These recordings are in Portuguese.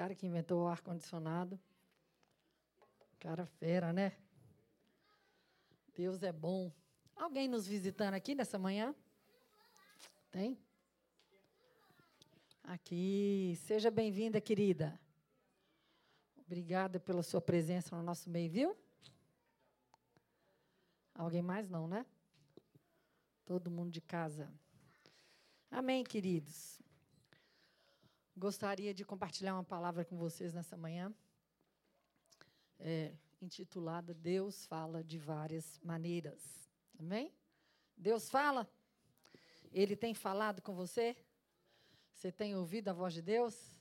cara que inventou o ar-condicionado. Cara fera, né? Deus é bom. Alguém nos visitando aqui nessa manhã? Tem? Aqui. Seja bem-vinda, querida. Obrigada pela sua presença no nosso meio, viu? Alguém mais não, né? Todo mundo de casa. Amém, queridos. Gostaria de compartilhar uma palavra com vocês nessa manhã, é, intitulada Deus fala de várias maneiras. Amém? Deus fala? Ele tem falado com você? Você tem ouvido a voz de Deus?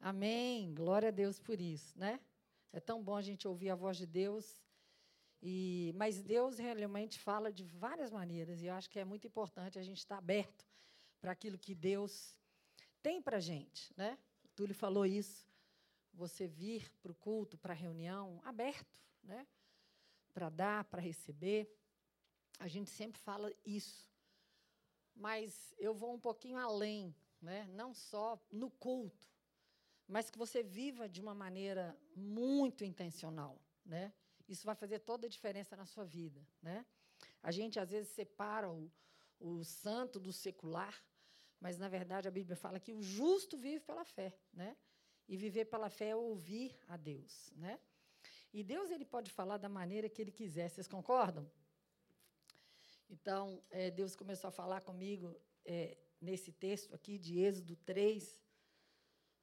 Amém. Glória a Deus por isso, né? É tão bom a gente ouvir a voz de Deus. E, mas Deus realmente fala de várias maneiras, e eu acho que é muito importante a gente estar aberto para aquilo que Deus tem para gente. Né? O Túlio falou isso. Você vir para o culto, para a reunião, aberto, né? para dar, para receber. A gente sempre fala isso. Mas eu vou um pouquinho além, né? não só no culto, mas que você viva de uma maneira muito intencional. Né? Isso vai fazer toda a diferença na sua vida. Né? A gente, às vezes, separa o, o santo do secular, mas na verdade a Bíblia fala que o justo vive pela fé, né? E viver pela fé é ouvir a Deus, né? E Deus ele pode falar da maneira que ele quiser. Vocês concordam? Então, é, Deus começou a falar comigo é, nesse texto aqui de Êxodo 3.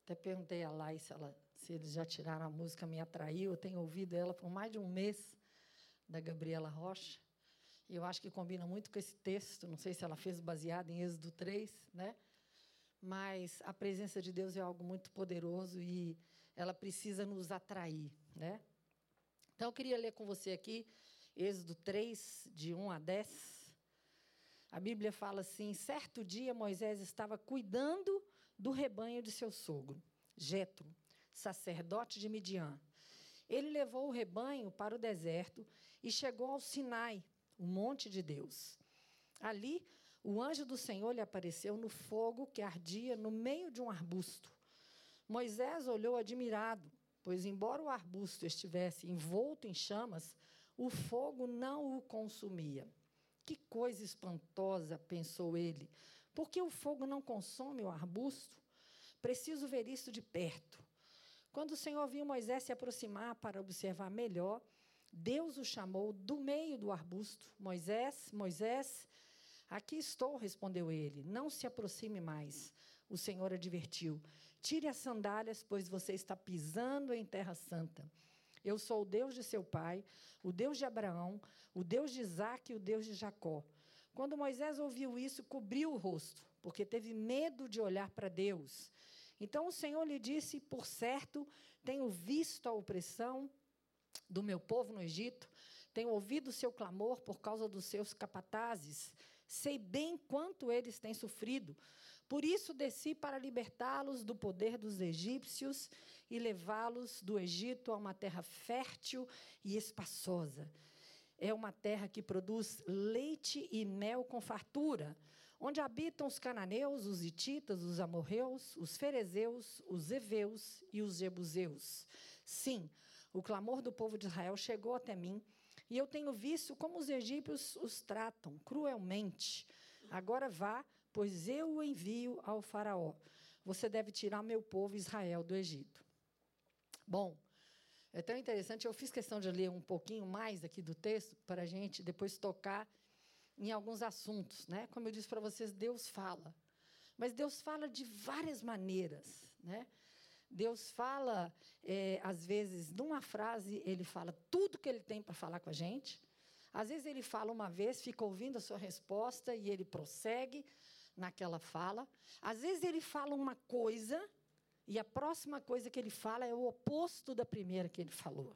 Até perguntei a Lai se, ela, se eles já tiraram a música, me atraiu. Eu tenho ouvido ela por mais de um mês, da Gabriela Rocha. Eu acho que combina muito com esse texto. Não sei se ela fez baseado em Êxodo 3, né? Mas a presença de Deus é algo muito poderoso e ela precisa nos atrair, né? Então eu queria ler com você aqui Êxodo 3 de 1 a 10. A Bíblia fala assim: certo dia Moisés estava cuidando do rebanho de seu sogro, Jetro, sacerdote de Midian. Ele levou o rebanho para o deserto e chegou ao Sinai, o monte de Deus. Ali, o anjo do Senhor lhe apareceu no fogo que ardia no meio de um arbusto. Moisés olhou admirado, pois, embora o arbusto estivesse envolto em chamas, o fogo não o consumia. Que coisa espantosa, pensou ele. Por que o fogo não consome o arbusto? Preciso ver isso de perto. Quando o Senhor viu Moisés se aproximar para observar melhor, Deus o chamou do meio do arbusto. Moisés, Moisés, aqui estou, respondeu ele. Não se aproxime mais. O Senhor advertiu: Tire as sandálias, pois você está pisando em terra santa. Eu sou o Deus de seu pai, o Deus de Abraão, o Deus de Isaac e o Deus de Jacó. Quando Moisés ouviu isso, cobriu o rosto, porque teve medo de olhar para Deus. Então o Senhor lhe disse: Por certo, tenho visto a opressão do meu povo no Egito, tenho ouvido seu clamor por causa dos seus capatazes, sei bem quanto eles têm sofrido. Por isso desci para libertá-los do poder dos egípcios e levá-los do Egito a uma terra fértil e espaçosa. É uma terra que produz leite e mel com fartura, onde habitam os cananeus, os hititas, os amorreus, os ferezeus, os heveus e os jebuseus. Sim, o clamor do povo de Israel chegou até mim, e eu tenho visto como os egípcios os tratam cruelmente. Agora vá, pois eu o envio ao Faraó. Você deve tirar meu povo Israel do Egito. Bom, é tão interessante, eu fiz questão de ler um pouquinho mais aqui do texto, para a gente depois tocar em alguns assuntos. Né? Como eu disse para vocês, Deus fala. Mas Deus fala de várias maneiras. Né? Deus fala, é, às vezes, numa frase, ele fala tudo que ele tem para falar com a gente. Às vezes, ele fala uma vez, fica ouvindo a sua resposta e ele prossegue naquela fala. Às vezes, ele fala uma coisa e a próxima coisa que ele fala é o oposto da primeira que ele falou.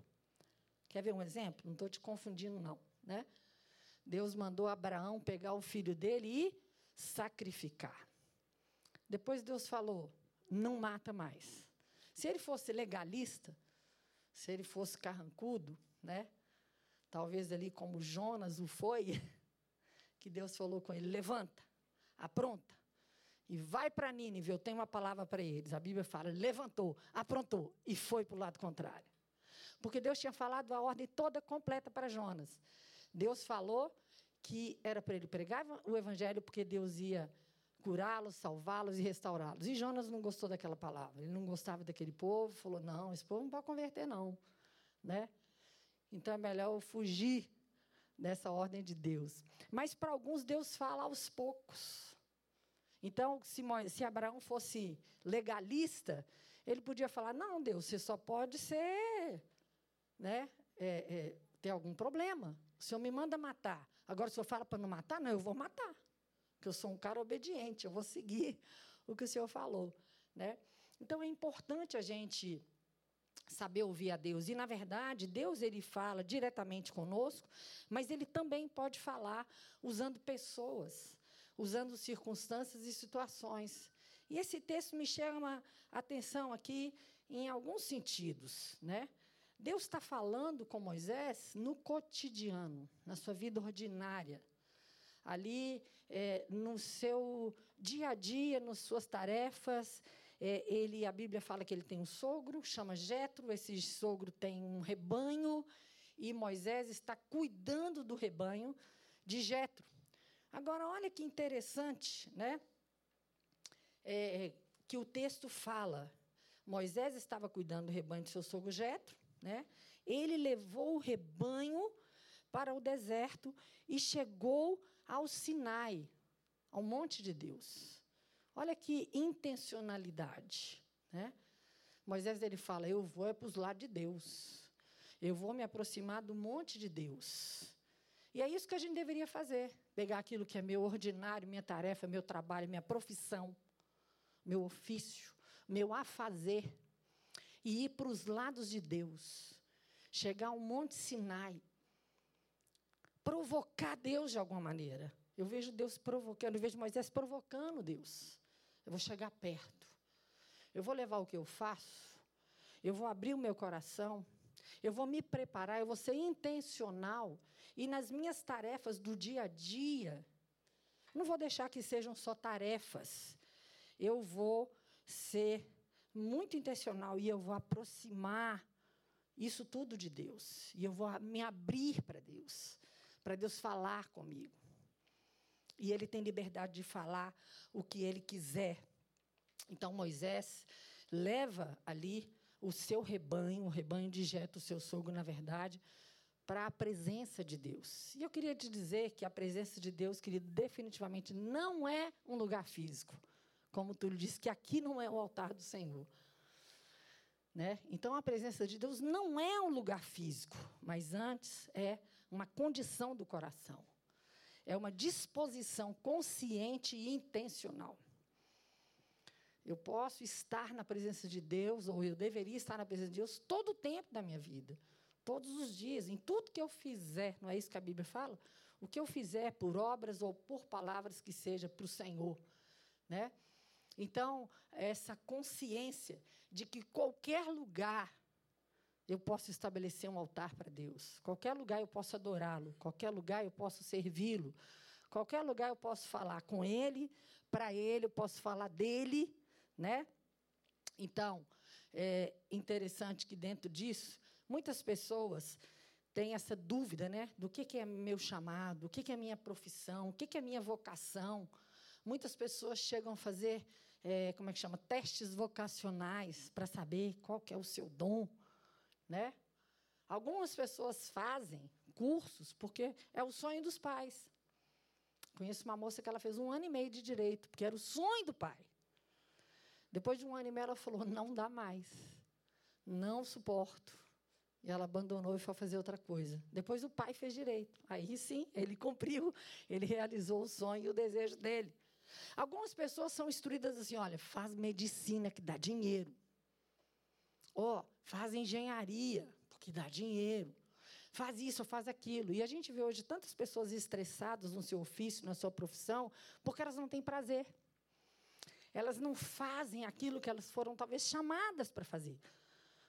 Quer ver um exemplo? Não estou te confundindo, não. Né? Deus mandou Abraão pegar o filho dele e sacrificar. Depois Deus falou: não mata mais. Se ele fosse legalista, se ele fosse carrancudo, né? Talvez ali como Jonas o foi, que Deus falou com ele: levanta, apronta. e vai para Nínive, eu tenho uma palavra para eles. A Bíblia fala, levantou, aprontou e foi para o lado contrário. Porque Deus tinha falado a ordem toda completa para Jonas. Deus falou que era para ele pregar o evangelho porque Deus ia curá-los, salvá-los e restaurá-los. E Jonas não gostou daquela palavra. Ele não gostava daquele povo, falou: "Não, esse povo não pode converter não", né? Então é melhor eu fugir dessa ordem de Deus. Mas para alguns Deus fala aos poucos. Então, se, se Abraão fosse legalista, ele podia falar: não, Deus, você só pode ser, né, é, é, ter algum problema. O Senhor me manda matar. Agora, o Senhor fala para não matar? Não, eu vou matar. Porque eu sou um cara obediente, eu vou seguir o que o Senhor falou. Né? Então, é importante a gente saber ouvir a Deus. E, na verdade, Deus ele fala diretamente conosco, mas ele também pode falar usando pessoas usando circunstâncias e situações. E esse texto me chama a atenção aqui em alguns sentidos, né? Deus está falando com Moisés no cotidiano, na sua vida ordinária, ali é, no seu dia a dia, nas suas tarefas. É, ele, a Bíblia fala que ele tem um sogro, chama Jetro. Esse sogro tem um rebanho e Moisés está cuidando do rebanho de Jetro. Agora, olha que interessante, né? É, que o texto fala. Moisés estava cuidando do rebanho de seu sogro Jetro, né? Ele levou o rebanho para o deserto e chegou ao Sinai, ao monte de Deus. Olha que intencionalidade, né? Moisés ele fala: "Eu vou é para os lados de Deus. Eu vou me aproximar do monte de Deus." E é isso que a gente deveria fazer pegar aquilo que é meu ordinário, minha tarefa, meu trabalho, minha profissão, meu ofício, meu afazer, e ir para os lados de Deus, chegar ao Monte Sinai, provocar Deus de alguma maneira. Eu vejo Deus provocando, eu vejo Moisés provocando Deus. Eu vou chegar perto. Eu vou levar o que eu faço. Eu vou abrir o meu coração. Eu vou me preparar, eu vou ser intencional e nas minhas tarefas do dia a dia, não vou deixar que sejam só tarefas. Eu vou ser muito intencional e eu vou aproximar isso tudo de Deus. E eu vou me abrir para Deus, para Deus falar comigo. E ele tem liberdade de falar o que ele quiser. Então Moisés leva ali o seu rebanho, o rebanho de Jeto, o seu sogro, na verdade, para a presença de Deus. E eu queria te dizer que a presença de Deus, querido, definitivamente não é um lugar físico. Como tu disse, que aqui não é o altar do Senhor. Né? Então, a presença de Deus não é um lugar físico, mas antes é uma condição do coração. É uma disposição consciente e intencional. Eu posso estar na presença de Deus, ou eu deveria estar na presença de Deus todo o tempo da minha vida. Todos os dias, em tudo que eu fizer, não é isso que a Bíblia fala? O que eu fizer por obras ou por palavras que seja para o Senhor, né? Então, essa consciência de que qualquer lugar eu posso estabelecer um altar para Deus. Qualquer lugar eu posso adorá-lo, qualquer lugar eu posso servi-lo. Qualquer lugar eu posso falar com ele, para ele, eu posso falar dele, né? Então, é interessante que dentro disso Muitas pessoas têm essa dúvida, né? Do que, é meu chamado, o que, que é minha profissão, o que, que é minha vocação. Muitas pessoas chegam a fazer, é, como é que chama, testes vocacionais para saber qual que é o seu dom, né? Algumas pessoas fazem cursos porque é o sonho dos pais. Conheço uma moça que ela fez um ano e meio de direito, porque era o sonho do pai. Depois de um ano e meio, ela falou: não dá mais, não suporto. E ela abandonou e foi fazer outra coisa. Depois o pai fez direito. Aí sim, ele cumpriu, ele realizou o sonho e o desejo dele. Algumas pessoas são instruídas assim: olha, faz medicina que dá dinheiro. Ó, oh, faz engenharia, porque dá dinheiro. Faz isso, faz aquilo. E a gente vê hoje tantas pessoas estressadas no seu ofício, na sua profissão, porque elas não têm prazer. Elas não fazem aquilo que elas foram talvez chamadas para fazer.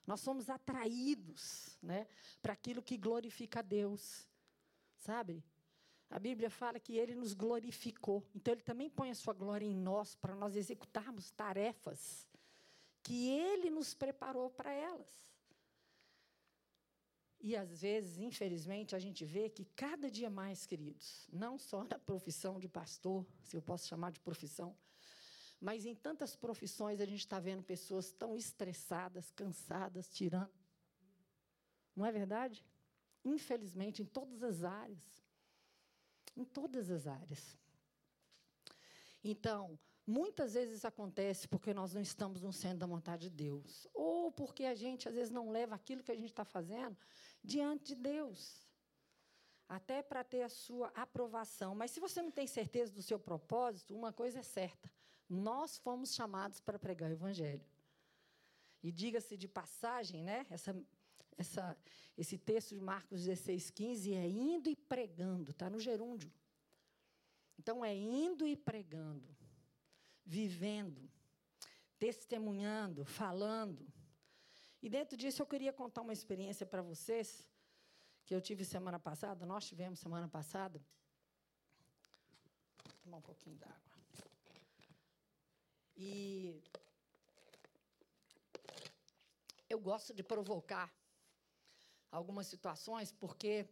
Nós somos atraídos né, para aquilo que glorifica a Deus. Sabe? A Bíblia fala que ele nos glorificou. Então, ele também põe a sua glória em nós para nós executarmos tarefas que ele nos preparou para elas. E às vezes, infelizmente, a gente vê que cada dia mais, queridos, não só na profissão de pastor, se eu posso chamar de profissão, mas em tantas profissões a gente está vendo pessoas tão estressadas, cansadas, tirando. Não é verdade? Infelizmente, em todas as áreas. Em todas as áreas. Então, Muitas vezes acontece porque nós não estamos no centro da vontade de Deus. Ou porque a gente, às vezes, não leva aquilo que a gente está fazendo diante de Deus. Até para ter a sua aprovação. Mas se você não tem certeza do seu propósito, uma coisa é certa: nós fomos chamados para pregar o Evangelho. E diga-se de passagem, né? Essa, essa, esse texto de Marcos 16, 15 é indo e pregando, está no gerúndio. Então, é indo e pregando vivendo, testemunhando, falando. E dentro disso eu queria contar uma experiência para vocês que eu tive semana passada, nós tivemos semana passada. Vou tomar um pouquinho d'água. E eu gosto de provocar algumas situações, porque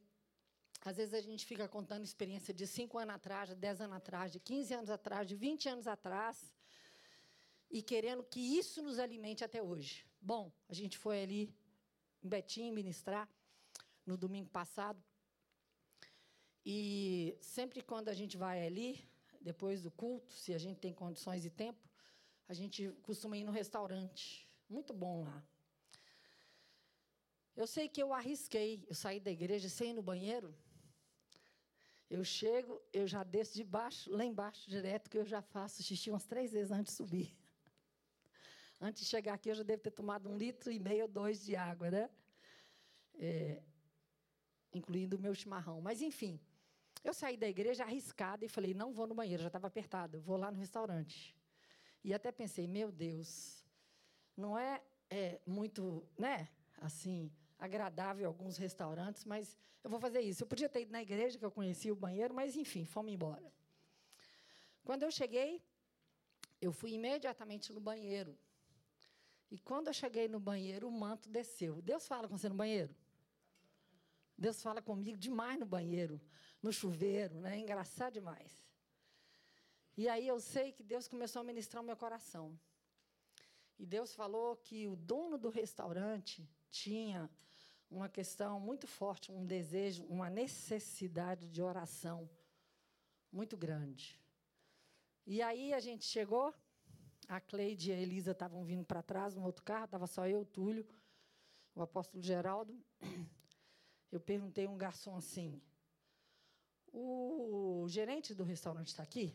às vezes a gente fica contando experiência de 5 anos atrás, de 10 anos atrás, de 15 anos atrás, de 20 anos atrás, e querendo que isso nos alimente até hoje. Bom, a gente foi ali em Betim ministrar no domingo passado. E sempre quando a gente vai ali, depois do culto, se a gente tem condições e tempo, a gente costuma ir no restaurante. Muito bom lá. Eu sei que eu arrisquei, eu saí da igreja sem ir no banheiro, eu chego, eu já desço de baixo, lá embaixo direto, que eu já faço xixi umas três vezes antes de subir. Antes de chegar aqui, eu já devo ter tomado um litro e meio ou dois de água, né? É, incluindo o meu chimarrão. Mas, enfim, eu saí da igreja arriscada e falei, não vou no banheiro, já estava apertado, vou lá no restaurante. E até pensei, meu Deus, não é, é muito, né, assim, agradável alguns restaurantes, mas eu vou fazer isso. Eu podia ter ido na igreja, que eu conhecia o banheiro, mas, enfim, fomos embora. Quando eu cheguei, eu fui imediatamente no banheiro. E quando eu cheguei no banheiro, o manto desceu. Deus fala com você no banheiro? Deus fala comigo demais no banheiro, no chuveiro, né? Engraçado demais. E aí eu sei que Deus começou a ministrar o meu coração. E Deus falou que o dono do restaurante tinha uma questão muito forte, um desejo, uma necessidade de oração muito grande. E aí a gente chegou, a Cleide e a Elisa estavam vindo para trás no outro carro, estava só eu, o Túlio, o apóstolo Geraldo. Eu perguntei a um garçom assim: o gerente do restaurante está aqui?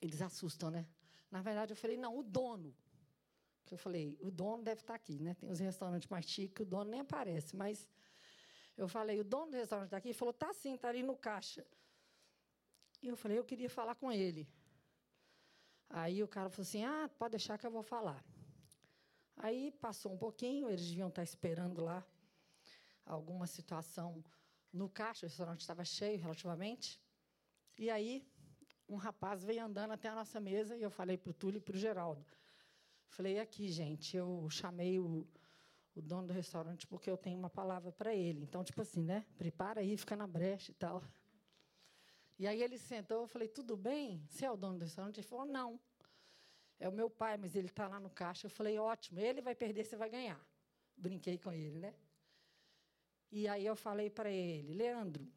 Eles assustam, né? Na verdade, eu falei: não, o dono eu falei, o dono deve estar aqui, né? Tem os restaurantes mais chiques, o dono nem aparece, mas eu falei, o dono do restaurante está aqui? Ele falou, tá sim, está ali no caixa. E eu falei, eu queria falar com ele. Aí o cara falou assim, ah, pode deixar que eu vou falar. Aí passou um pouquinho, eles deviam estar esperando lá alguma situação no caixa, o restaurante estava cheio relativamente. E aí um rapaz veio andando até a nossa mesa e eu falei para o Túlio e para o Geraldo. Falei, aqui, gente, eu chamei o, o dono do restaurante porque eu tenho uma palavra para ele. Então, tipo assim, né? Prepara aí, fica na brecha e tal. E aí ele sentou, eu falei, tudo bem? Você é o dono do restaurante? Ele falou, não. É o meu pai, mas ele está lá no caixa. Eu falei, ótimo, ele vai perder, você vai ganhar. Brinquei com ele, né? E aí eu falei para ele, Leandro,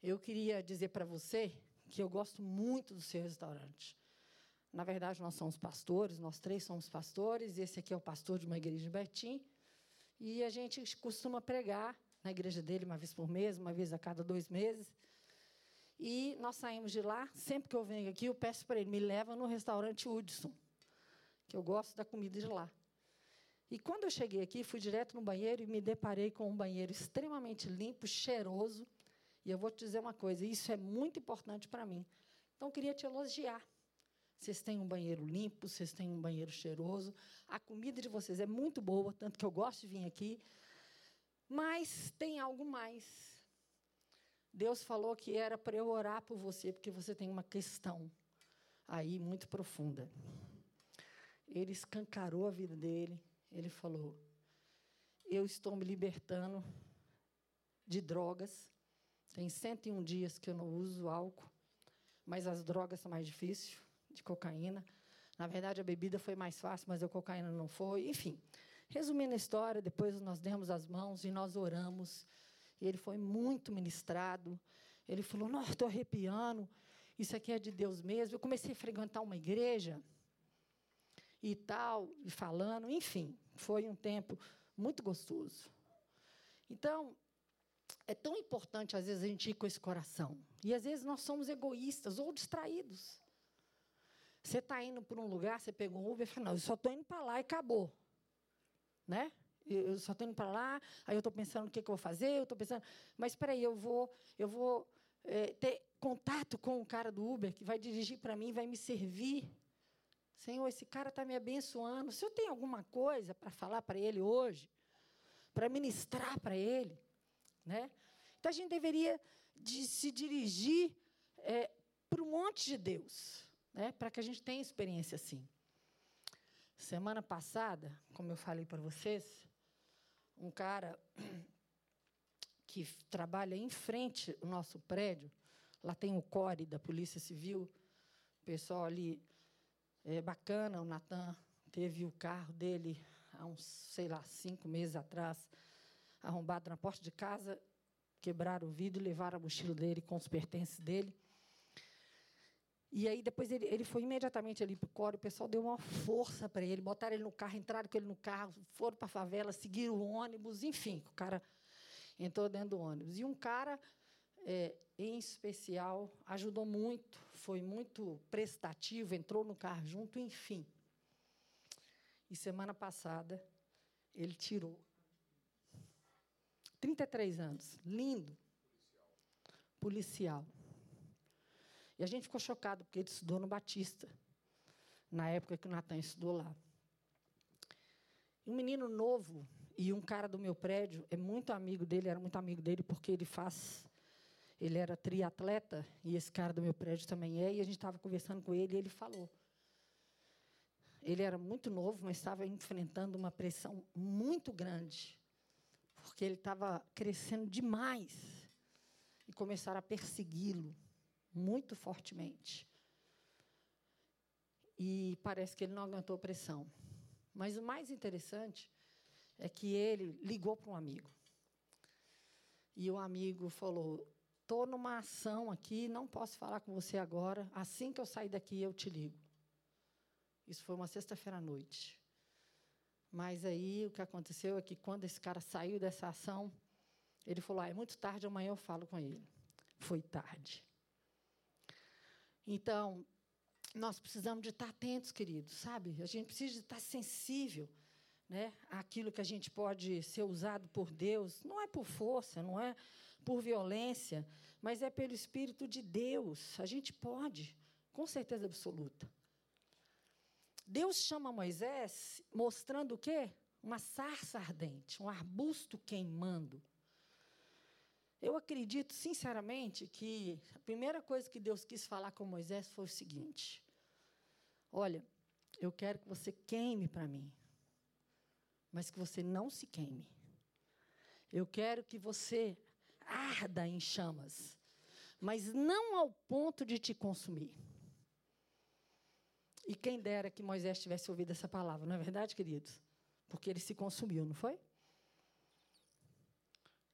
eu queria dizer para você que eu gosto muito do seu restaurante. Na verdade, nós somos pastores, nós três somos pastores, esse aqui é o pastor de uma igreja em Betim. E a gente costuma pregar na igreja dele uma vez por mês, uma vez a cada dois meses. E nós saímos de lá, sempre que eu venho aqui, eu peço para ele, me leva no restaurante Hudson, que eu gosto da comida de lá. E quando eu cheguei aqui, fui direto no banheiro e me deparei com um banheiro extremamente limpo, cheiroso. E eu vou te dizer uma coisa, isso é muito importante para mim. Então, eu queria te elogiar vocês têm um banheiro limpo, vocês têm um banheiro cheiroso. A comida de vocês é muito boa, tanto que eu gosto de vir aqui. Mas tem algo mais. Deus falou que era para eu orar por você, porque você tem uma questão aí muito profunda. Ele escancarou a vida dele. Ele falou: Eu estou me libertando de drogas. Tem 101 dias que eu não uso álcool, mas as drogas são mais difíceis, de cocaína. Na verdade, a bebida foi mais fácil, mas a cocaína não foi. Enfim, resumindo a história, depois nós demos as mãos e nós oramos. E ele foi muito ministrado. Ele falou: Nossa, estou arrepiando. Isso aqui é de Deus mesmo. Eu comecei a frequentar uma igreja e tal, e falando. Enfim, foi um tempo muito gostoso. Então, é tão importante, às vezes, a gente ir com esse coração. E, às vezes, nós somos egoístas ou distraídos. Você está indo para um lugar, você pegou um Uber e fala, não, eu só estou indo para lá e acabou. Né? Eu só estou indo para lá, aí eu estou pensando o que, que, eu vou fazer, eu estou pensando, mas espera aí, eu vou, eu vou é, ter contato com o cara do Uber que vai dirigir para mim, vai me servir. Senhor, esse cara está me abençoando. Se eu tenho alguma coisa para falar para ele hoje, para ministrar para ele, né? Então a gente deveria de se dirigir é, para o monte de Deus né, para que a gente tenha experiência assim. Semana passada, como eu falei para vocês, um cara que trabalha em frente ao nosso prédio, lá tem o CORE da Polícia Civil, o pessoal ali é bacana, o Natan teve o carro dele há uns, sei lá, cinco meses atrás, arrombado na porta de casa, quebraram o vidro levaram a mochila dele com os pertences dele. E aí depois ele, ele foi imediatamente ali para o coro, o pessoal deu uma força para ele, botaram ele no carro, entraram com ele no carro, foram para a favela, seguiram o ônibus, enfim, o cara entrou dentro do ônibus. E um cara, é, em especial, ajudou muito, foi muito prestativo, entrou no carro junto, enfim. E semana passada, ele tirou 33 anos, lindo, policial. E a gente ficou chocado, porque ele estudou no Batista, na época que o Natan estudou lá. E um menino novo e um cara do meu prédio é muito amigo dele, era muito amigo dele, porque ele faz. Ele era triatleta, e esse cara do meu prédio também é, e a gente estava conversando com ele, e ele falou. Ele era muito novo, mas estava enfrentando uma pressão muito grande, porque ele estava crescendo demais, e começaram a persegui-lo muito fortemente. E parece que ele não aguentou pressão. Mas o mais interessante é que ele ligou para um amigo. E o amigo falou: Estou numa ação aqui, não posso falar com você agora. Assim que eu sair daqui, eu te ligo. Isso foi uma sexta-feira à noite. Mas aí o que aconteceu é que quando esse cara saiu dessa ação, ele falou: ah, é muito tarde, amanhã eu falo com ele. Foi tarde. Então, nós precisamos de estar atentos, queridos, sabe? A gente precisa de estar sensível né, àquilo que a gente pode ser usado por Deus. Não é por força, não é por violência, mas é pelo Espírito de Deus. A gente pode, com certeza absoluta. Deus chama Moisés mostrando o quê? Uma sarça ardente, um arbusto queimando. Eu acredito, sinceramente, que a primeira coisa que Deus quis falar com Moisés foi o seguinte: Olha, eu quero que você queime para mim, mas que você não se queime. Eu quero que você arda em chamas, mas não ao ponto de te consumir. E quem dera que Moisés tivesse ouvido essa palavra, não é verdade, queridos? Porque ele se consumiu, não foi?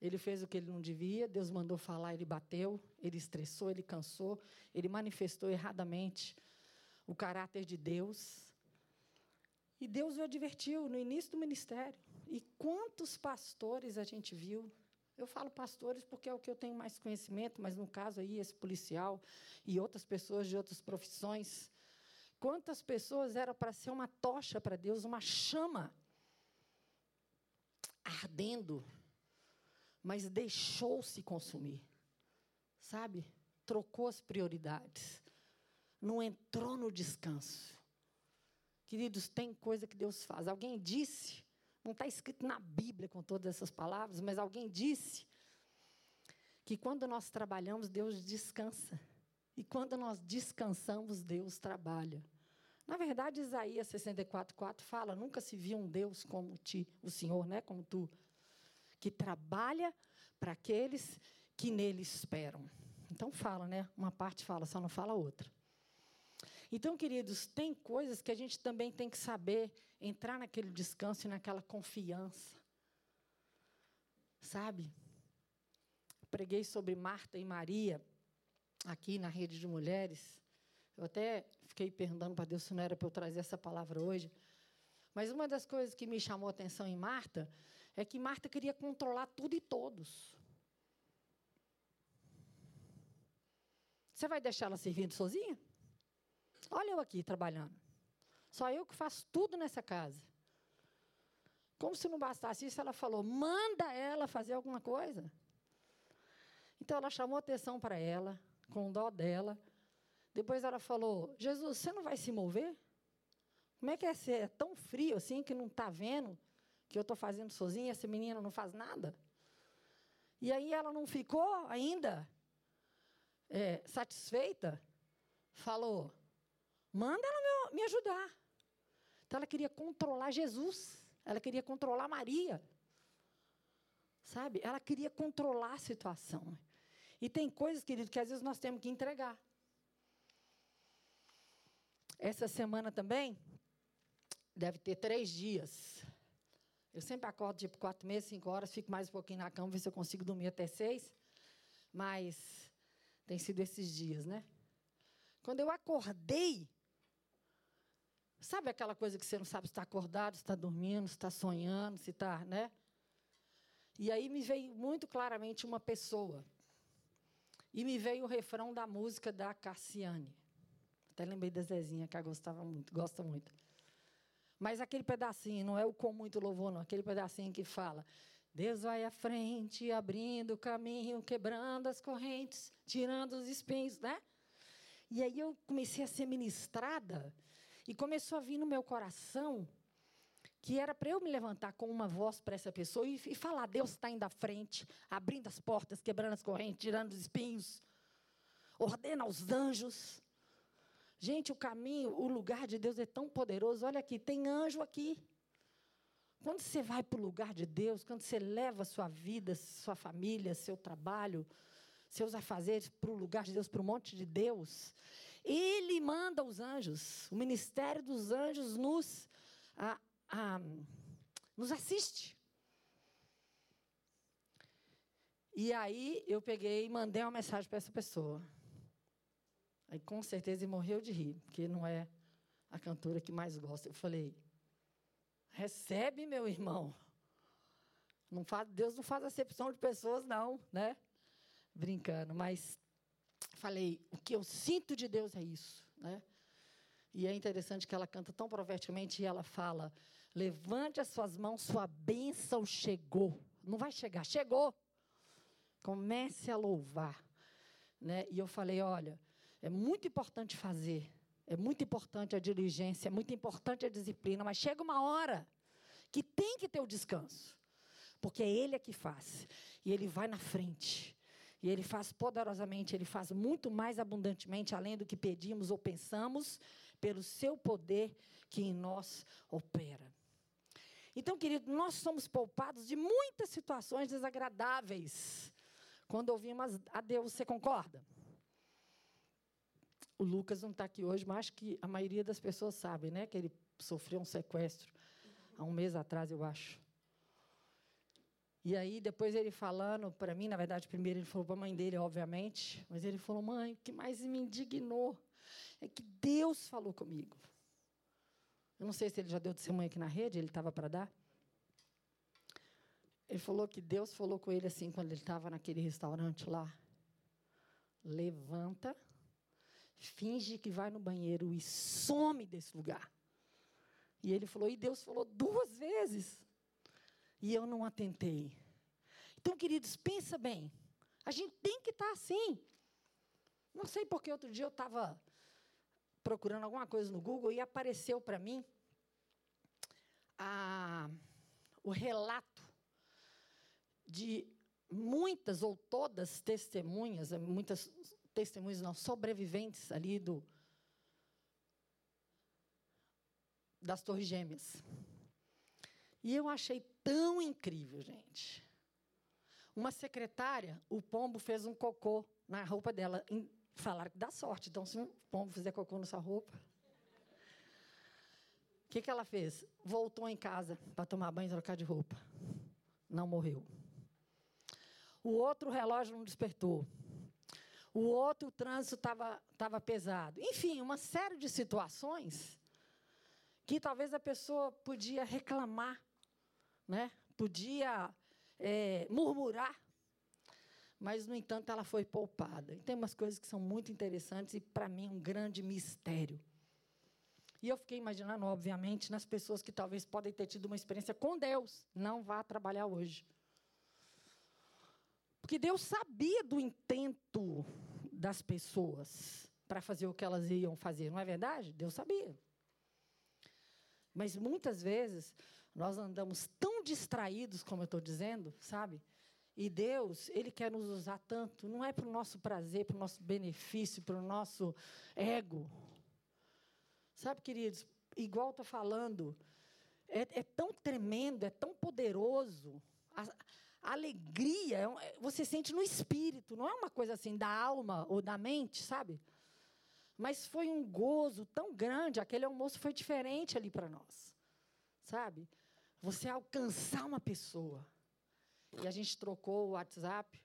Ele fez o que ele não devia, Deus mandou falar, ele bateu, ele estressou, ele cansou, ele manifestou erradamente o caráter de Deus. E Deus o advertiu no início do ministério. E quantos pastores a gente viu? Eu falo pastores porque é o que eu tenho mais conhecimento, mas no caso aí, esse policial e outras pessoas de outras profissões. Quantas pessoas eram para ser uma tocha para Deus, uma chama ardendo mas deixou-se consumir. Sabe? Trocou as prioridades. Não entrou no descanso. Queridos, tem coisa que Deus faz. Alguém disse, não está escrito na Bíblia com todas essas palavras, mas alguém disse que quando nós trabalhamos, Deus descansa. E quando nós descansamos, Deus trabalha. Na verdade, Isaías 64:4 fala: "Nunca se viu um Deus como ti, o Senhor, né, como tu, que trabalha para aqueles que nele esperam". Então fala, né? Uma parte fala, só não fala outra. Então, queridos, tem coisas que a gente também tem que saber entrar naquele descanso e naquela confiança. Sabe? Preguei sobre Marta e Maria aqui na rede de mulheres. Eu até fiquei perguntando para Deus se não era para eu trazer essa palavra hoje. Mas uma das coisas que me chamou a atenção em Marta é que Marta queria controlar tudo e todos. Você vai deixar ela servindo sozinha? Olha eu aqui trabalhando. Só eu que faço tudo nessa casa. Como se não bastasse isso, ela falou: manda ela fazer alguma coisa. Então ela chamou atenção para ela, com dó dela. Depois ela falou: Jesus, você não vai se mover? Como é que é ser tão frio assim que não está vendo que eu estou fazendo sozinha, essa menina não faz nada? E aí ela não ficou ainda é, satisfeita, falou: Manda ela me ajudar. Então ela queria controlar Jesus. Ela queria controlar Maria. Sabe? Ela queria controlar a situação. E tem coisas, querido, que às vezes nós temos que entregar. Essa semana também deve ter três dias. Eu sempre acordo tipo quatro meses, cinco horas, fico mais um pouquinho na cama, ver se eu consigo dormir até seis. Mas tem sido esses dias, né? Quando eu acordei, Sabe aquela coisa que você não sabe se está acordado, se está dormindo, se está sonhando, se está, né? E aí me veio muito claramente uma pessoa. E me veio o refrão da música da Cassiane. Até lembrei da Zezinha, que ela gostava muito, gosta muito. Mas aquele pedacinho, não é o com muito louvor, não. Aquele pedacinho que fala: Deus vai à frente, abrindo o caminho, quebrando as correntes, tirando os espinhos, né? E aí eu comecei a ser ministrada e começou a vir no meu coração que era para eu me levantar com uma voz para essa pessoa e, e falar: Deus está indo à frente, abrindo as portas, quebrando as correntes, tirando os espinhos, ordena aos anjos. Gente, o caminho, o lugar de Deus é tão poderoso. Olha aqui, tem anjo aqui. Quando você vai para o lugar de Deus, quando você leva sua vida, sua família, seu trabalho, seus afazeres para o lugar de Deus, para o monte de Deus, ele manda os anjos, o ministério dos anjos nos, a, a, nos assiste. E aí eu peguei e mandei uma mensagem para essa pessoa. Aí com certeza ele morreu de rir, porque não é a cantora que mais gosta. Eu falei: recebe, meu irmão. Não faz, Deus não faz acepção de pessoas, não, né? Brincando, mas falei, o que eu sinto de Deus é isso. Né? E é interessante que ela canta tão profeticamente e ela fala: levante as suas mãos, sua bênção chegou. Não vai chegar, chegou. Comece a louvar. Né? E eu falei: olha, é muito importante fazer, é muito importante a diligência, é muito importante a disciplina, mas chega uma hora que tem que ter o descanso, porque é Ele é que faz, e Ele vai na frente. E Ele faz poderosamente, Ele faz muito mais abundantemente, além do que pedimos ou pensamos, pelo seu poder que em nós opera. Então, querido, nós somos poupados de muitas situações desagradáveis quando ouvimos a Deus. Você concorda? O Lucas não está aqui hoje, mas acho que a maioria das pessoas sabe, né? Que ele sofreu um sequestro há um mês atrás, eu acho. E aí, depois ele falando para mim, na verdade, primeiro ele falou para a mãe dele, obviamente, mas ele falou: mãe, o que mais me indignou é que Deus falou comigo. Eu não sei se ele já deu testemunho aqui na rede, ele estava para dar. Ele falou que Deus falou com ele assim, quando ele estava naquele restaurante lá: levanta, finge que vai no banheiro e some desse lugar. E ele falou: e Deus falou duas vezes e eu não atentei. Então, queridos, pensa bem. A gente tem que estar tá assim. Não sei porque outro dia eu estava procurando alguma coisa no Google e apareceu para mim a, o relato de muitas ou todas testemunhas, muitas testemunhas não, sobreviventes ali do das Torres Gêmeas. E eu achei tão incrível, gente. Uma secretária, o pombo fez um cocô na roupa dela. Falaram que dá sorte. Então, se um pombo fizer cocô na sua roupa. O que, que ela fez? Voltou em casa para tomar banho e trocar de roupa. Não morreu. O outro relógio não despertou. O outro o trânsito estava pesado. Enfim, uma série de situações que talvez a pessoa podia reclamar, né? podia é, murmurar, mas, no entanto, ela foi poupada. E tem umas coisas que são muito interessantes e, para mim, um grande mistério. E eu fiquei imaginando, obviamente, nas pessoas que talvez podem ter tido uma experiência com Deus. Não vá trabalhar hoje. Porque Deus sabia do intento das pessoas para fazer o que elas iam fazer, não é verdade? Deus sabia. Mas muitas vezes nós andamos tão distraídos, como eu estou dizendo, sabe? E Deus, Ele quer nos usar tanto, não é para o nosso prazer, para o nosso benefício, para o nosso ego. Sabe, queridos, igual estou falando, é, é, tão tremendo, é tão poderoso. A, alegria, é é, você sente no espírito, não é uma coisa assim da alma ou da mente, sabe? Mas foi um gozo tão grande, aquele almoço foi diferente ali para nós, sabe? Você alcançar uma pessoa. E a gente trocou o WhatsApp,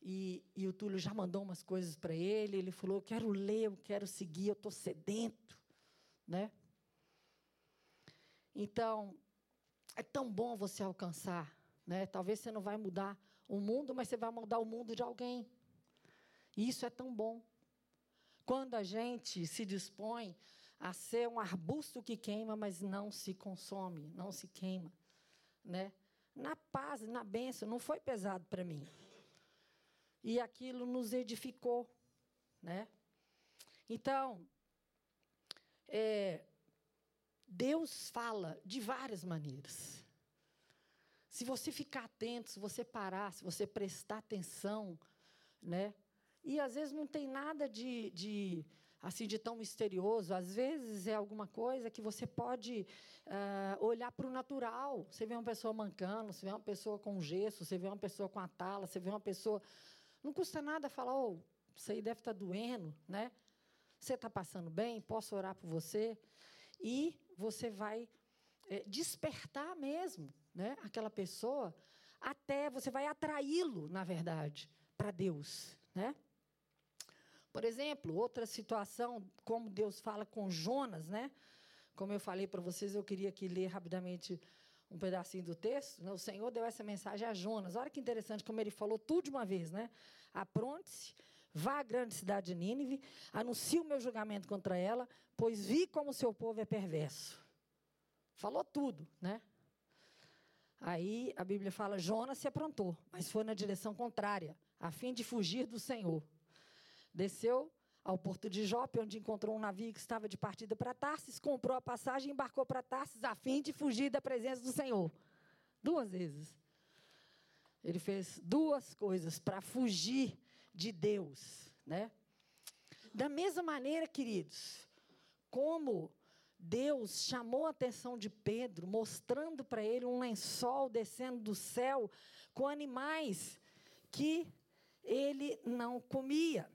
e, e o Túlio já mandou umas coisas para ele, ele falou, quero ler, eu quero seguir, eu estou sedento, né? Então, é tão bom você alcançar, né? Talvez você não vai mudar o mundo, mas você vai mudar o mundo de alguém. E isso é tão bom. Quando a gente se dispõe a ser um arbusto que queima, mas não se consome, não se queima, né? Na paz, na bênção, não foi pesado para mim. E aquilo nos edificou, né? Então, é, Deus fala de várias maneiras. Se você ficar atento, se você parar, se você prestar atenção, né? E às vezes não tem nada de, de assim de tão misterioso. Às vezes é alguma coisa que você pode uh, olhar para o natural. Você vê uma pessoa mancando, você vê uma pessoa com gesso, você vê uma pessoa com a tala, você vê uma pessoa. Não custa nada falar, oh, isso aí deve estar tá doendo, né? Você está passando bem? Posso orar por você? E você vai é, despertar mesmo, né? Aquela pessoa, até você vai atraí-lo, na verdade, para Deus, né? Por exemplo, outra situação, como Deus fala com Jonas, né? Como eu falei para vocês, eu queria aqui ler rapidamente um pedacinho do texto. Né? O Senhor deu essa mensagem a Jonas. Olha que interessante como ele falou tudo de uma vez, né? Apronte-se, vá à grande cidade de Nínive, anuncie o meu julgamento contra ela, pois vi como o seu povo é perverso. Falou tudo, né? Aí a Bíblia fala: Jonas se aprontou, mas foi na direção contrária, a fim de fugir do Senhor. Desceu ao porto de Jope, onde encontrou um navio que estava de partida para Tarsis, comprou a passagem e embarcou para Tarsis a fim de fugir da presença do Senhor. Duas vezes. Ele fez duas coisas para fugir de Deus, né? Da mesma maneira, queridos, como Deus chamou a atenção de Pedro, mostrando para ele um lençol descendo do céu com animais que ele não comia.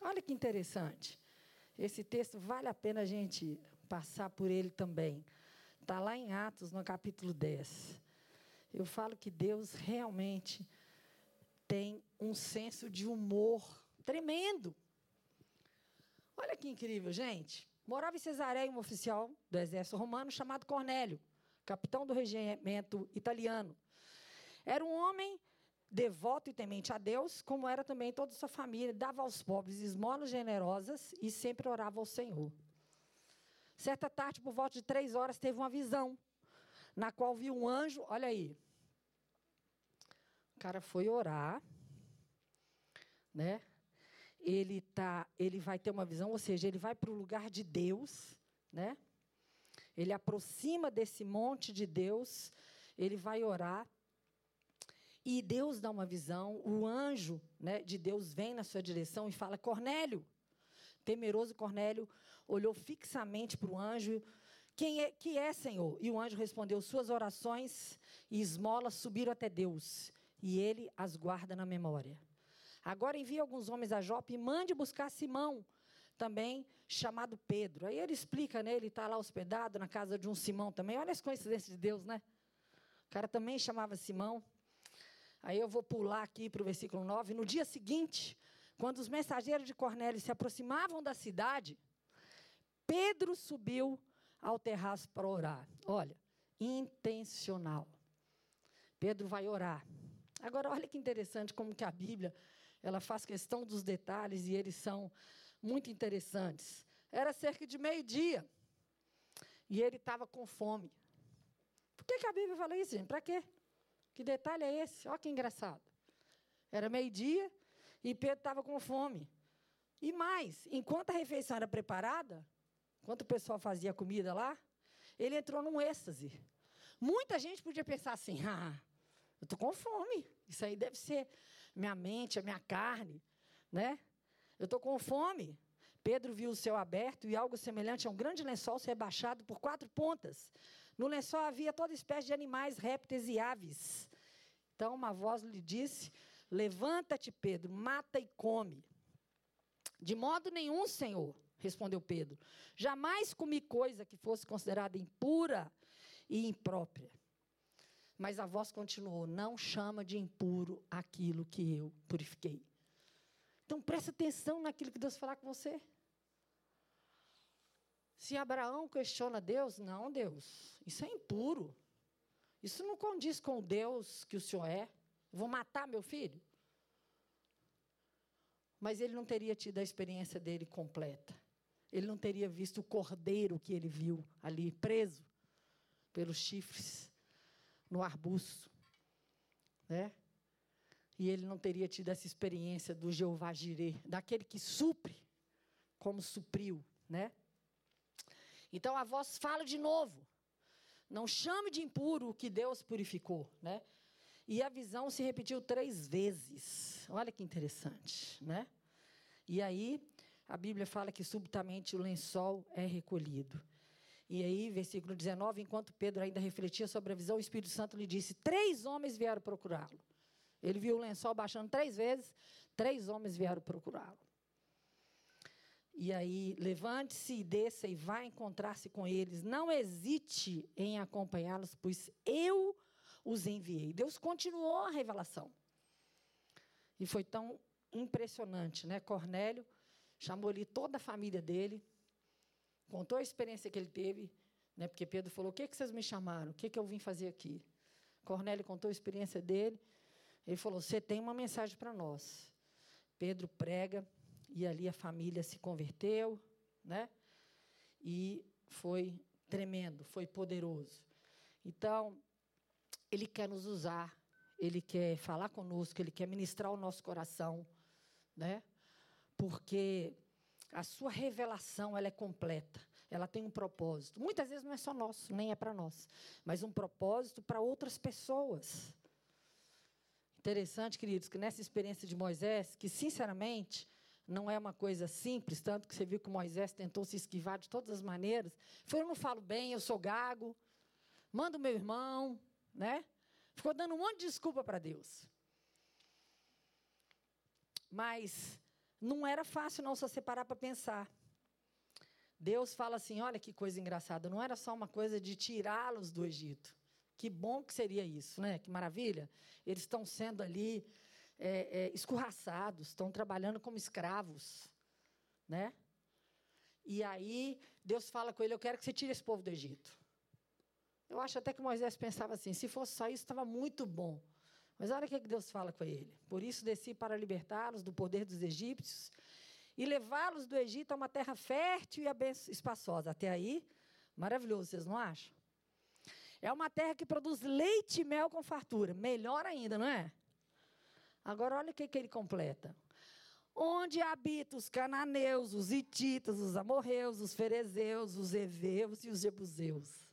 Olha que interessante. Esse texto vale a pena a gente passar por ele também. Está lá em Atos, no capítulo 10. Eu falo que Deus realmente tem um senso de humor tremendo. Olha que incrível, gente. Morava em Cesareia um oficial do exército romano chamado Cornélio, capitão do regimento italiano. Era um homem devoto e temente a Deus, como era também toda a sua família, dava aos pobres esmolas generosas e sempre orava ao Senhor. Certa tarde, por volta de três horas, teve uma visão, na qual viu um anjo, olha aí. O cara foi orar, né? Ele, tá, ele vai ter uma visão, ou seja, ele vai para o lugar de Deus, né? Ele aproxima desse monte de Deus, ele vai orar, E Deus dá uma visão, o anjo né, de Deus vem na sua direção e fala: Cornélio. Temeroso Cornélio olhou fixamente para o anjo. Quem é, que é, Senhor? E o anjo respondeu: Suas orações e esmolas subiram até Deus, e ele as guarda na memória. Agora envie alguns homens a Jope e mande buscar Simão, também chamado Pedro. Aí ele explica, né? Ele está lá hospedado na casa de um Simão também. Olha as coincidências de Deus, né? O cara também chamava Simão. Aí eu vou pular aqui para o versículo 9. No dia seguinte, quando os mensageiros de Cornélio se aproximavam da cidade, Pedro subiu ao terraço para orar. Olha, intencional. Pedro vai orar. Agora, olha que interessante como que a Bíblia ela faz questão dos detalhes e eles são muito interessantes. Era cerca de meio-dia e ele estava com fome. Por que, que a Bíblia fala isso, gente? Para quê? Que detalhe é esse? Olha que engraçado. Era meio-dia e Pedro estava com fome. E mais, enquanto a refeição era preparada, enquanto o pessoal fazia a comida lá, ele entrou num êxtase. Muita gente podia pensar assim: ah, eu estou com fome. Isso aí deve ser minha mente, a minha carne, né? Eu estou com fome. Pedro viu o céu aberto e algo semelhante a um grande lençol ser rebaixado por quatro pontas. No lençol havia toda espécie de animais, répteis e aves. Então uma voz lhe disse: Levanta-te, Pedro, mata e come. De modo nenhum, Senhor, respondeu Pedro. Jamais comi coisa que fosse considerada impura e imprópria. Mas a voz continuou: Não chama de impuro aquilo que eu purifiquei. Então presta atenção naquilo que Deus falar com você. Se Abraão questiona Deus, não, Deus, isso é impuro. Isso não condiz com o Deus que o Senhor é. vou matar meu filho. Mas ele não teria tido a experiência dele completa. Ele não teria visto o cordeiro que ele viu ali preso pelos chifres no arbusto, né? E ele não teria tido essa experiência do Jeová Jireh, daquele que supre como supriu, né? Então a voz fala de novo. Não chame de impuro o que Deus purificou, né? E a visão se repetiu três vezes. Olha que interessante, né? E aí a Bíblia fala que subitamente o lençol é recolhido. E aí, versículo 19, enquanto Pedro ainda refletia sobre a visão, o Espírito Santo lhe disse: Três homens vieram procurá-lo. Ele viu o lençol baixando três vezes, três homens vieram procurá-lo. E aí, levante-se e desça e vá encontrar-se com eles. Não hesite em acompanhá-los, pois eu os enviei. Deus continuou a revelação. E foi tão impressionante, né? Cornélio chamou ali toda a família dele, contou a experiência que ele teve, né? Porque Pedro falou: "O que que vocês me chamaram? O que que eu vim fazer aqui?" Cornélio contou a experiência dele. Ele falou: "Você tem uma mensagem para nós." Pedro prega e ali a família se converteu, né? E foi tremendo, foi poderoso. Então, ele quer nos usar, ele quer falar conosco, ele quer ministrar o nosso coração, né? Porque a sua revelação ela é completa, ela tem um propósito. Muitas vezes não é só nosso, nem é para nós, mas um propósito para outras pessoas. Interessante, queridos, que nessa experiência de Moisés, que sinceramente não é uma coisa simples, tanto que você viu que Moisés tentou se esquivar de todas as maneiras. Foi, eu não falo bem, eu sou gago, manda o meu irmão, né? Ficou dando um monte de desculpa para Deus. Mas não era fácil não só separar para pensar. Deus fala assim: olha que coisa engraçada, não era só uma coisa de tirá-los do Egito. Que bom que seria isso, né? Que maravilha. Eles estão sendo ali é, é, escorraçados, estão trabalhando como escravos, né? E aí Deus fala com ele: eu quero que você tire esse povo do Egito. Eu acho até que Moisés pensava assim: se fosse só isso, estava muito bom. Mas olha o que Deus fala com ele. Por isso desci para libertá-los do poder dos egípcios e levá-los do Egito a uma terra fértil e espaçosa. Até aí, maravilhoso, vocês não acham? É uma terra que produz leite e mel com fartura. Melhor ainda, não é? Agora, olha o que, que ele completa. Onde habitam os cananeus, os hititas, os amorreus, os ferezeus, os heveus e os jebuseus.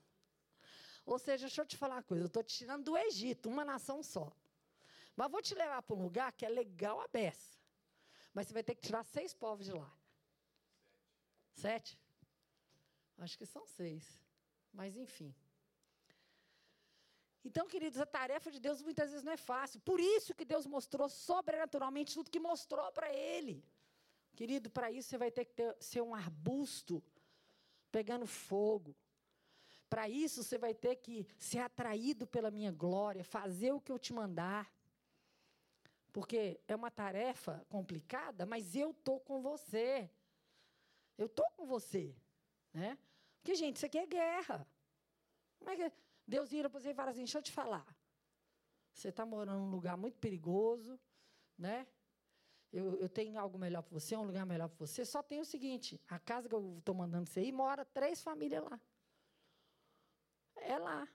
Ou seja, deixa eu te falar uma coisa, eu estou te tirando do Egito, uma nação só. Mas vou te levar para um lugar que é legal a beça. Mas você vai ter que tirar seis povos de lá. Sete? Acho que são seis. Mas, enfim. Então, queridos, a tarefa de Deus muitas vezes não é fácil. Por isso que Deus mostrou sobrenaturalmente tudo que mostrou para ele. Querido, para isso você vai ter que ter, ser um arbusto pegando fogo. Para isso você vai ter que ser atraído pela minha glória, fazer o que eu te mandar. Porque é uma tarefa complicada, mas eu estou com você. Eu estou com você. Né? Porque, gente, isso aqui é guerra. Como é que Deus vira para você e fala assim: deixa eu te falar. Você está morando num lugar muito perigoso, né? Eu, eu tenho algo melhor para você, um lugar melhor para você. Só tem o seguinte: a casa que eu estou mandando você ir, mora três famílias lá. É lá.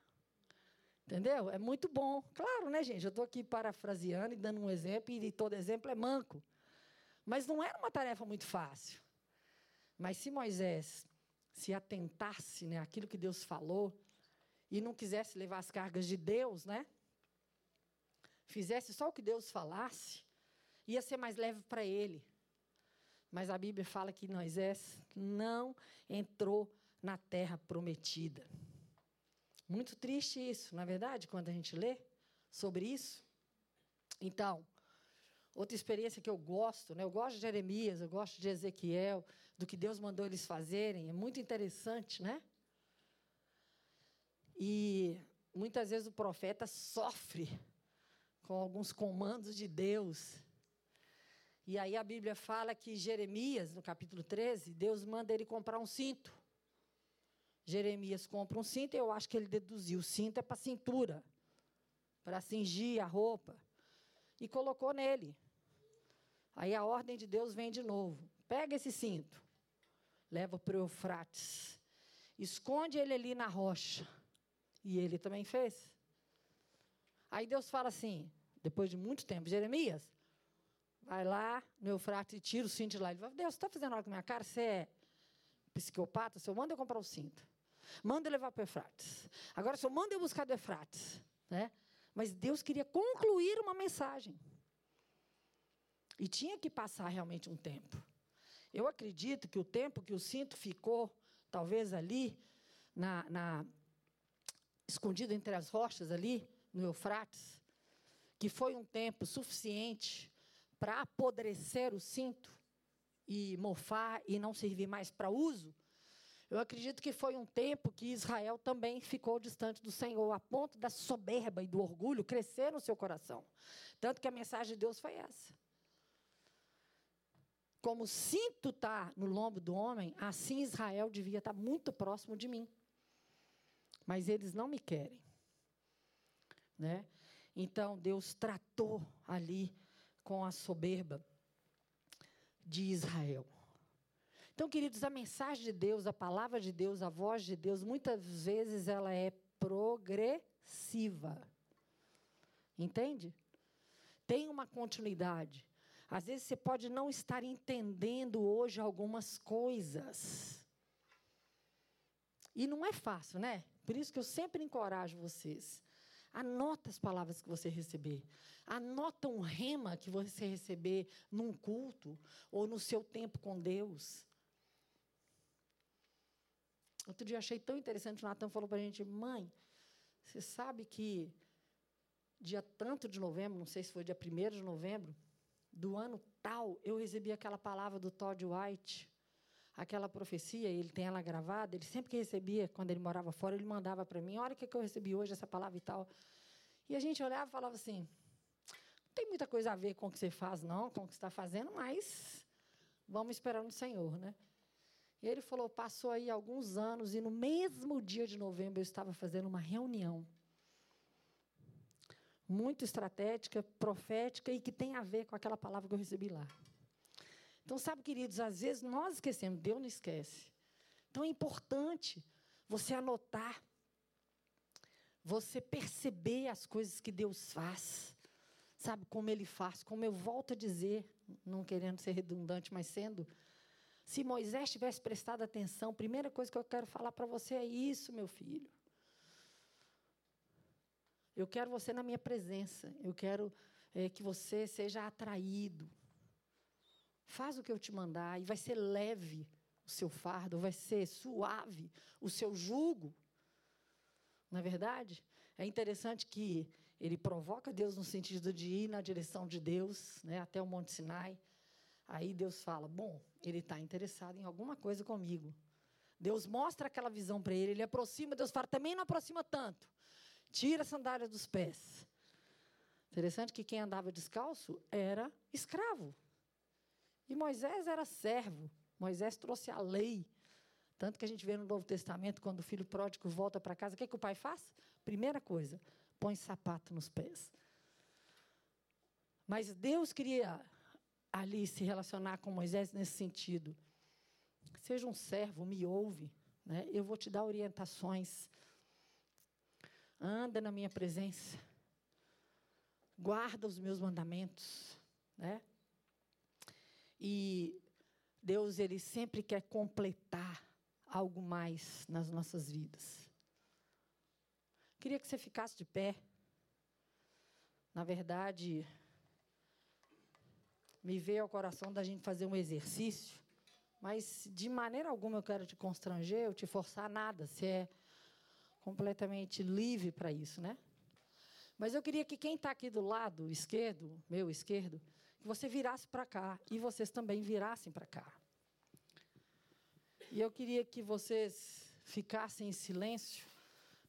Entendeu? É muito bom. Claro, né, gente? Eu estou aqui parafraseando e dando um exemplo, e todo exemplo é manco. Mas não era uma tarefa muito fácil. Mas se Moisés se atentasse né, àquilo que Deus falou e não quisesse levar as cargas de Deus, né? Fizesse só o que Deus falasse, ia ser mais leve para ele. Mas a Bíblia fala que Moisés não entrou na terra prometida. Muito triste isso, na é verdade, quando a gente lê sobre isso. Então, outra experiência que eu gosto, né? Eu gosto de Jeremias, eu gosto de Ezequiel, do que Deus mandou eles fazerem, é muito interessante, né? E muitas vezes o profeta sofre com alguns comandos de Deus. E aí a Bíblia fala que Jeremias, no capítulo 13, Deus manda ele comprar um cinto. Jeremias compra um cinto, eu acho que ele deduziu: o cinto é para cintura, para cingir a roupa. E colocou nele. Aí a ordem de Deus vem de novo: pega esse cinto, leva para o Eufrates, esconde ele ali na rocha. E ele também fez. Aí Deus fala assim, depois de muito tempo: Jeremias, vai lá no Eufrates e tira o cinto de lá. Ele fala: Deus, você está fazendo algo com a minha cara? Você é psicopata? Você manda eu comprar o cinto. Manda levar para o Efrates. Agora, só manda eu buscar do Efrates. Né? Mas Deus queria concluir uma mensagem. E tinha que passar realmente um tempo. Eu acredito que o tempo que o cinto ficou, talvez ali, na, na, escondido entre as rochas ali, no Eufrates, que foi um tempo suficiente para apodrecer o cinto e mofar e não servir mais para uso, eu acredito que foi um tempo que Israel também ficou distante do Senhor, a ponto da soberba e do orgulho crescer no seu coração. Tanto que a mensagem de Deus foi essa. Como o cinto está no lombo do homem, assim Israel devia estar tá muito próximo de mim. Mas eles não me querem. Né? Então Deus tratou ali com a soberba de Israel. Então, queridos, a mensagem de Deus, a palavra de Deus, a voz de Deus, muitas vezes ela é progressiva. Entende? Tem uma continuidade. Às vezes você pode não estar entendendo hoje algumas coisas. E não é fácil, né? Por isso que eu sempre encorajo vocês. Anota as palavras que você receber. Anota um rema que você receber num culto ou no seu tempo com Deus. Outro dia achei tão interessante, o Natan falou para a gente, mãe, você sabe que dia tanto de novembro, não sei se foi dia 1 de novembro, do ano tal, eu recebi aquela palavra do Todd White, aquela profecia, ele tem ela gravada, ele sempre que recebia, quando ele morava fora, ele mandava para mim, olha o que eu recebi hoje, essa palavra e tal. E a gente olhava e falava assim, não tem muita coisa a ver com o que você faz, não, com o que você está fazendo, mas vamos esperar no Senhor, né? E ele falou: passou aí alguns anos e no mesmo dia de novembro eu estava fazendo uma reunião muito estratégica, profética e que tem a ver com aquela palavra que eu recebi lá. Então, sabe, queridos, às vezes nós esquecemos, Deus não esquece. Então é importante você anotar, você perceber as coisas que Deus faz, sabe, como Ele faz, como eu volto a dizer, não querendo ser redundante, mas sendo se Moisés tivesse prestado atenção, primeira coisa que eu quero falar para você é isso, meu filho. Eu quero você na minha presença. Eu quero é que você seja atraído. Faz o que eu te mandar e vai ser leve o seu fardo, vai ser suave o seu jugo. Não é verdade? É interessante que ele provoca Deus no sentido de ir na direção de Deus, né, até o Monte Sinai. Aí Deus fala: Bom, ele está interessado em alguma coisa comigo. Deus mostra aquela visão para ele, ele aproxima, Deus fala: Também não aproxima tanto. Tira a sandália dos pés. Interessante que quem andava descalço era escravo. E Moisés era servo. Moisés trouxe a lei. Tanto que a gente vê no Novo Testamento, quando o filho pródigo volta para casa, o que, é que o pai faz? Primeira coisa, põe sapato nos pés. Mas Deus queria ali se relacionar com Moisés nesse sentido. Seja um servo, me ouve, né? eu vou te dar orientações. Anda na minha presença. Guarda os meus mandamentos. Né? E Deus, ele sempre quer completar algo mais nas nossas vidas. Queria que você ficasse de pé. Na verdade, me veio ao coração da gente fazer um exercício, mas de maneira alguma eu quero te constranger, eu te forçar nada. Você é completamente livre para isso, né? Mas eu queria que quem está aqui do lado esquerdo, meu esquerdo, que você virasse para cá e vocês também virassem para cá. E eu queria que vocês ficassem em silêncio,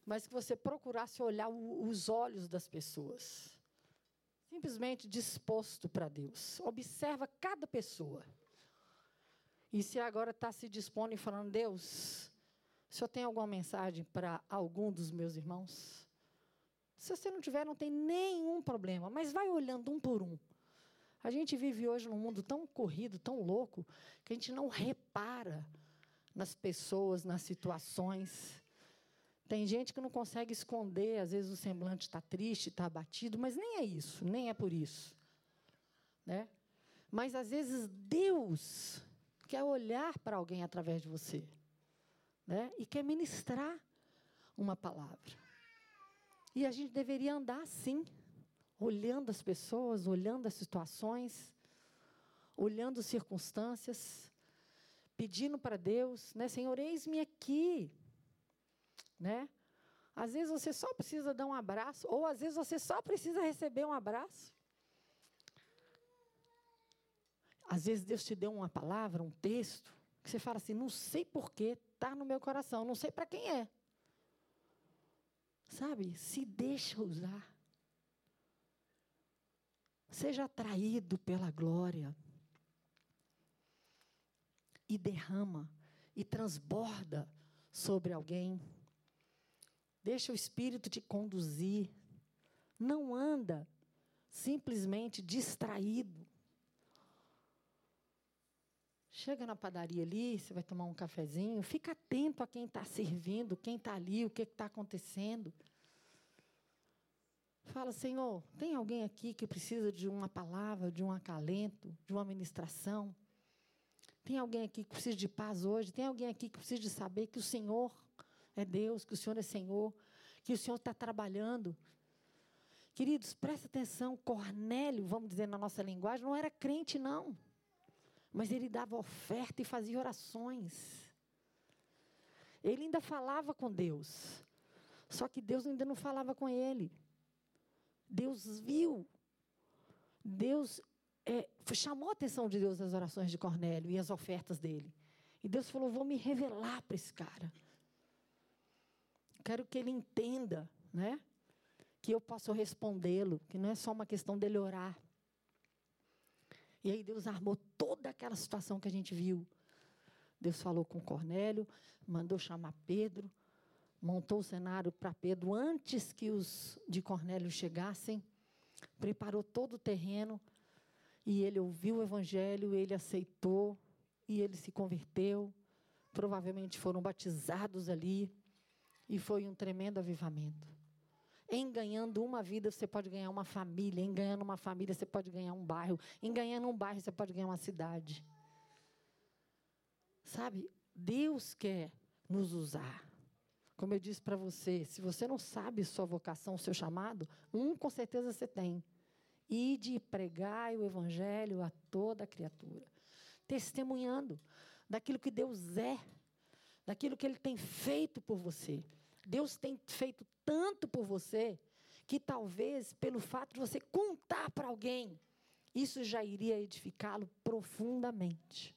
mas que você procurasse olhar o, os olhos das pessoas. Simplesmente disposto para Deus. Observa cada pessoa. E se agora está se dispondo e falando, Deus, o senhor tem alguma mensagem para algum dos meus irmãos? Se você não tiver, não tem nenhum problema, mas vai olhando um por um. A gente vive hoje num mundo tão corrido, tão louco, que a gente não repara nas pessoas, nas situações. Tem gente que não consegue esconder, às vezes o semblante está triste, está abatido, mas nem é isso, nem é por isso. Né? Mas às vezes Deus quer olhar para alguém através de você né? e quer ministrar uma palavra. E a gente deveria andar assim, olhando as pessoas, olhando as situações, olhando as circunstâncias, pedindo para Deus, né? Senhor, eis-me aqui né? Às vezes você só precisa dar um abraço, ou às vezes você só precisa receber um abraço. Às vezes Deus te deu uma palavra, um texto, que você fala assim: não sei porquê, está no meu coração, não sei para quem é. Sabe? Se deixa usar. Seja atraído pela glória. E derrama, e transborda sobre alguém. Deixa o Espírito te conduzir. Não anda simplesmente distraído. Chega na padaria ali, você vai tomar um cafezinho, fica atento a quem está servindo, quem está ali, o que está acontecendo. Fala, Senhor, tem alguém aqui que precisa de uma palavra, de um acalento, de uma ministração? Tem alguém aqui que precisa de paz hoje? Tem alguém aqui que precisa de saber que o Senhor é Deus, que o Senhor é Senhor, que o Senhor está trabalhando. Queridos, presta atenção, Cornélio, vamos dizer na nossa linguagem, não era crente, não. Mas ele dava oferta e fazia orações. Ele ainda falava com Deus. Só que Deus ainda não falava com ele. Deus viu. Deus é, chamou a atenção de Deus as orações de Cornélio e as ofertas dele. E Deus falou: Vou me revelar para esse cara quero que ele entenda, né? Que eu posso respondê-lo, que não é só uma questão dele orar. E aí Deus armou toda aquela situação que a gente viu. Deus falou com Cornélio, mandou chamar Pedro, montou o cenário para Pedro antes que os de Cornélio chegassem, preparou todo o terreno, e ele ouviu o evangelho, ele aceitou, e ele se converteu. Provavelmente foram batizados ali. E foi um tremendo avivamento. Em ganhando uma vida, você pode ganhar uma família. Em ganhando uma família, você pode ganhar um bairro. Em ganhando um bairro, você pode ganhar uma cidade. Sabe, Deus quer nos usar. Como eu disse para você, se você não sabe sua vocação, seu chamado, um com certeza você tem, e de pregar o evangelho a toda criatura, testemunhando daquilo que Deus é, daquilo que ele tem feito por você. Deus tem feito tanto por você que talvez pelo fato de você contar para alguém, isso já iria edificá-lo profundamente.